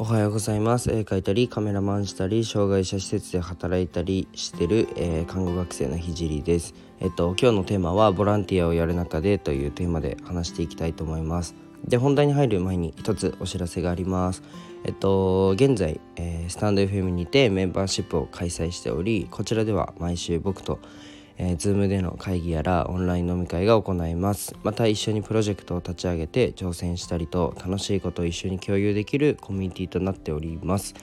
おはようございます。絵描いたりカメラマンしたり障害者施設で働いたりしてる、えー、看護学生のひじりです。えっと今日のテーマはボランティアをやる中でというテーマで話していきたいと思います。で本題に入る前に一つお知らせがあります。えっと現在、えー、スタンド FM にてメンバーシップを開催しておりこちらでは毎週僕とえー、Zoom での会議やらオンライン飲み会が行います。また一緒にプロジェクトを立ち上げて挑戦したりと楽しいことを一緒に共有できるコミュニティとなっております、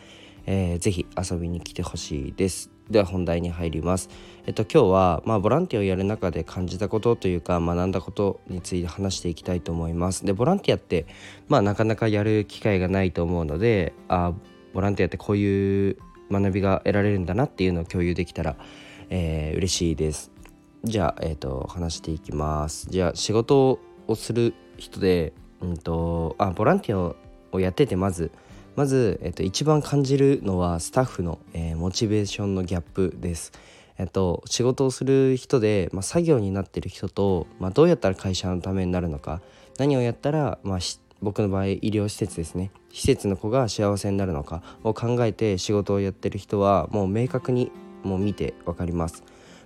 えー、ぜひ遊びに来てほしいです。では本題に入ります。えっと今日はまあボランティアをやる中で感じたことというか学んだことについて話していきたいと思います。でボランティアってまあなかなかやる機会がないと思うのであボランティアってこういう学びが得られるんだなっていうのを共有できたらえー、嬉しいです。じゃあ、えーと、話していきます。じゃあ仕事をする人で、うんと、あボランティアをやっててまずまず、えーと、一番感じるのはスタッフの、えー、モチベーションのギャップです。えっと、仕事をする人で、まあ、作業になってる人と、まあ、どうやったら会社のためになるのか何をやったら、まあ、僕の場合医療施設ですね。施設の子が幸せになるのかを考えて仕事をやってる人はもう明確にも見て分かります。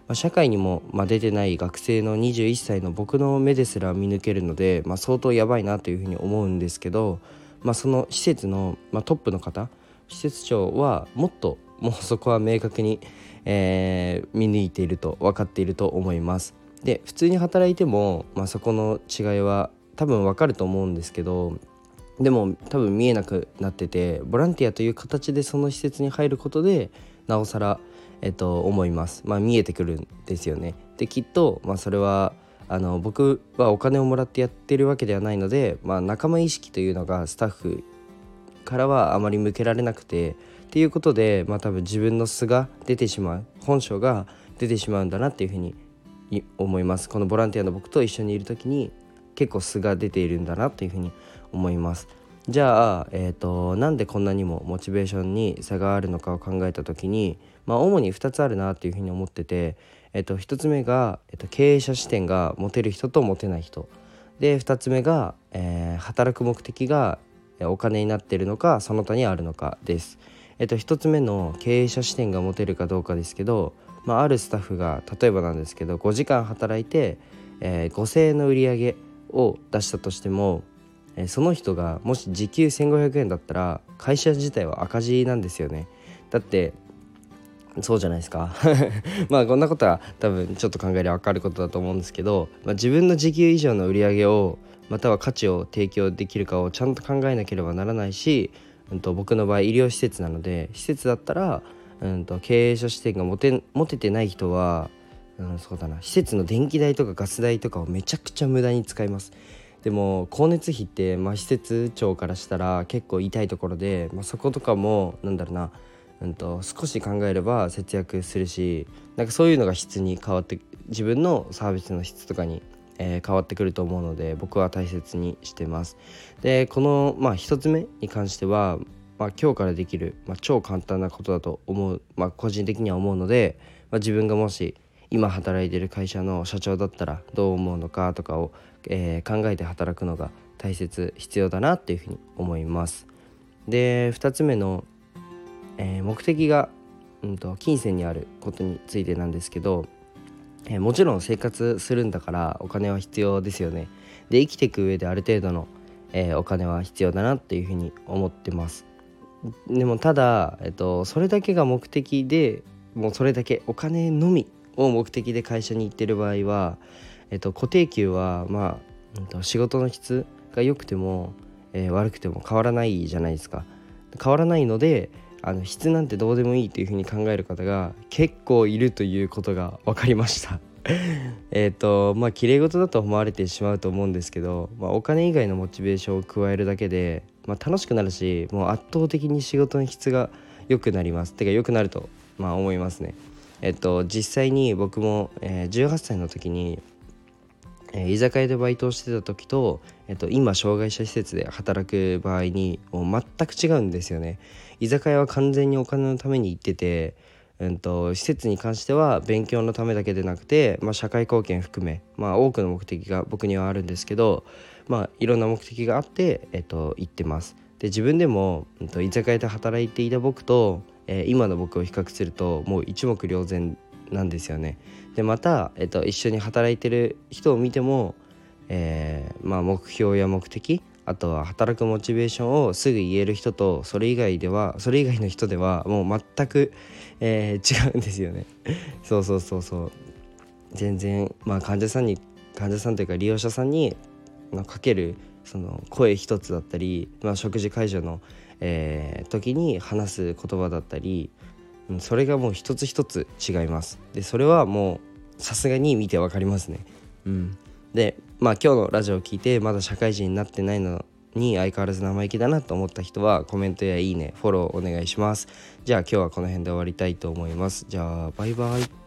まあ、社会にも、まあ、出てない学生の21歳の僕の目ですら見抜けるので、まあ、相当やばいなというふうに思うんですけど、まあ、その施設の、まあ、トップの方施設長はもっともうそこは明確に、えー、見抜いていると分かっていると思います。で普通に働いても、まあ、そこの違いは多分分かると思うんですけどでも多分見えなくなっててボランティアという形でその施設に入ることでなおさら、えっと、思います。まあ、見えてくるんですよね。できっと、まあ、それはあの僕はお金をもらってやってるわけではないので、まあ、仲間意識というのがスタッフからはあまり向けられなくてっていうことで、まあ、多分自分の素が出てしまう本性が出てしまうんだなっていうふうに思いますこのボランティアの僕と一緒にいる時に結構素が出ているんだなというふうに思いますじゃあ、えーと、なんでこんなにもモチベーションに差があるのかを考えた時に、まあ、主に2つあるなっていうふうに思ってて、えーと、1つ目が、えーと、経営者視点が持てる人と持てない人で2つ目が、えー、働く目的がお金になっているのかその他にあるのかです。えっと、1つ目の経営者視点が持てるかどうかですけど、まあ、あるスタッフが例えばなんですけど5時間働いて、えー、5,000円の売り上げを出したとしてもえその人がもし時給1500円だったら会社自体は赤字なんですよね。だってそうじゃないですか。まあこんなことは多分ちょっと考えりゃ分かることだと思うんですけど、まあ、自分の時給以上の売り上げをまたは価値を提供できるかをちゃんと考えなければならないし、うんと、僕の場合医療施設なので施設だったら、うんと、経営者視点が持て持ててない人は、うん、そうだな施設の電気代とかガス代とかをめちゃくちゃ無駄に使います。でも光熱費って、まあ、施設長からしたら結構痛いところで、まあ、そことかもなんだろうな、うんと、少し考えれば節約するしなんかそういうのが質に変わって自分のサービスの質とかに、えー、変わってくると思うので僕は大切にしてます。でこの、まあ、1つ目に関しては、まあ、今日からできる、まあ、超簡単なことだと思う、まあ、個人的には思うので、まあ、自分がもし今働いてる会社の社長だったらどう思うのかとかを、えー、考えて働くのが大切必要だなっていうふうに思います。で2つ目の、えー、目的が、うんと、金銭にあることについてなんですけど、えー、もちろん生活するんだからお金は必要ですよね。で生きていく上である程度の、えお金は必要だなっていうふうに思ってます。でもただ、えっと、それだけが目的でもうそれだけお金のみを目的で会社に行ってる場合は、えっと、固定給はまあ、仕事の質が良くても、えー、悪くても変わらないじゃないですか。変わらないのであの質なんてどうでもいいというふうに考える方が結構いるということが分かりました。えっとまあ綺麗事だと思われてしまうと思うんですけど、まあ、お金以外のモチベーションを加えるだけで、まあ、楽しくなるしもう圧倒的に仕事の質が良くなります。てか良くなると、まあ、思いますね。えっと、実際に僕も、えー、18歳の時に、えー、居酒屋でバイトをしてた時と、えっと、今障害者施設で働く場合に全く違うんですよね。居酒屋は完全にお金のために行ってて、うんと、施設に関しては勉強のためだけでなくて、まあ、社会貢献含め、まあ、多くの目的が僕にはあるんですけど、まあ、いろんな目的があって、えっと、行ってます。で自分でも、うん、と居酒屋で働いていた僕と、えー、今の僕を比較するともう一目瞭然なんですよね。でまた、えっと、一緒に働いてる人を見ても、えー、まあ、目標や目的あとは働くモチベーションをすぐ言える人とそれ以外ではそれ以外の人ではもう全く、えー、違うんですよね。そうそうそうそう全然まあ患者さんに患者さんというか利用者さんにかけるその声一つだったり、まあ、食事会場の、えー、時に話す言葉だったりそれがもう一つ一つ違います。でそれはもうさすがに見てわかりますね。うん。でまあ今日のラジオを聞いてまだ社会人になってないのに相変わらず生意気だなと思った人はコメントやいいねフォローお願いします。じゃあ今日はこの辺で終わりたいと思います。じゃあバイバイ。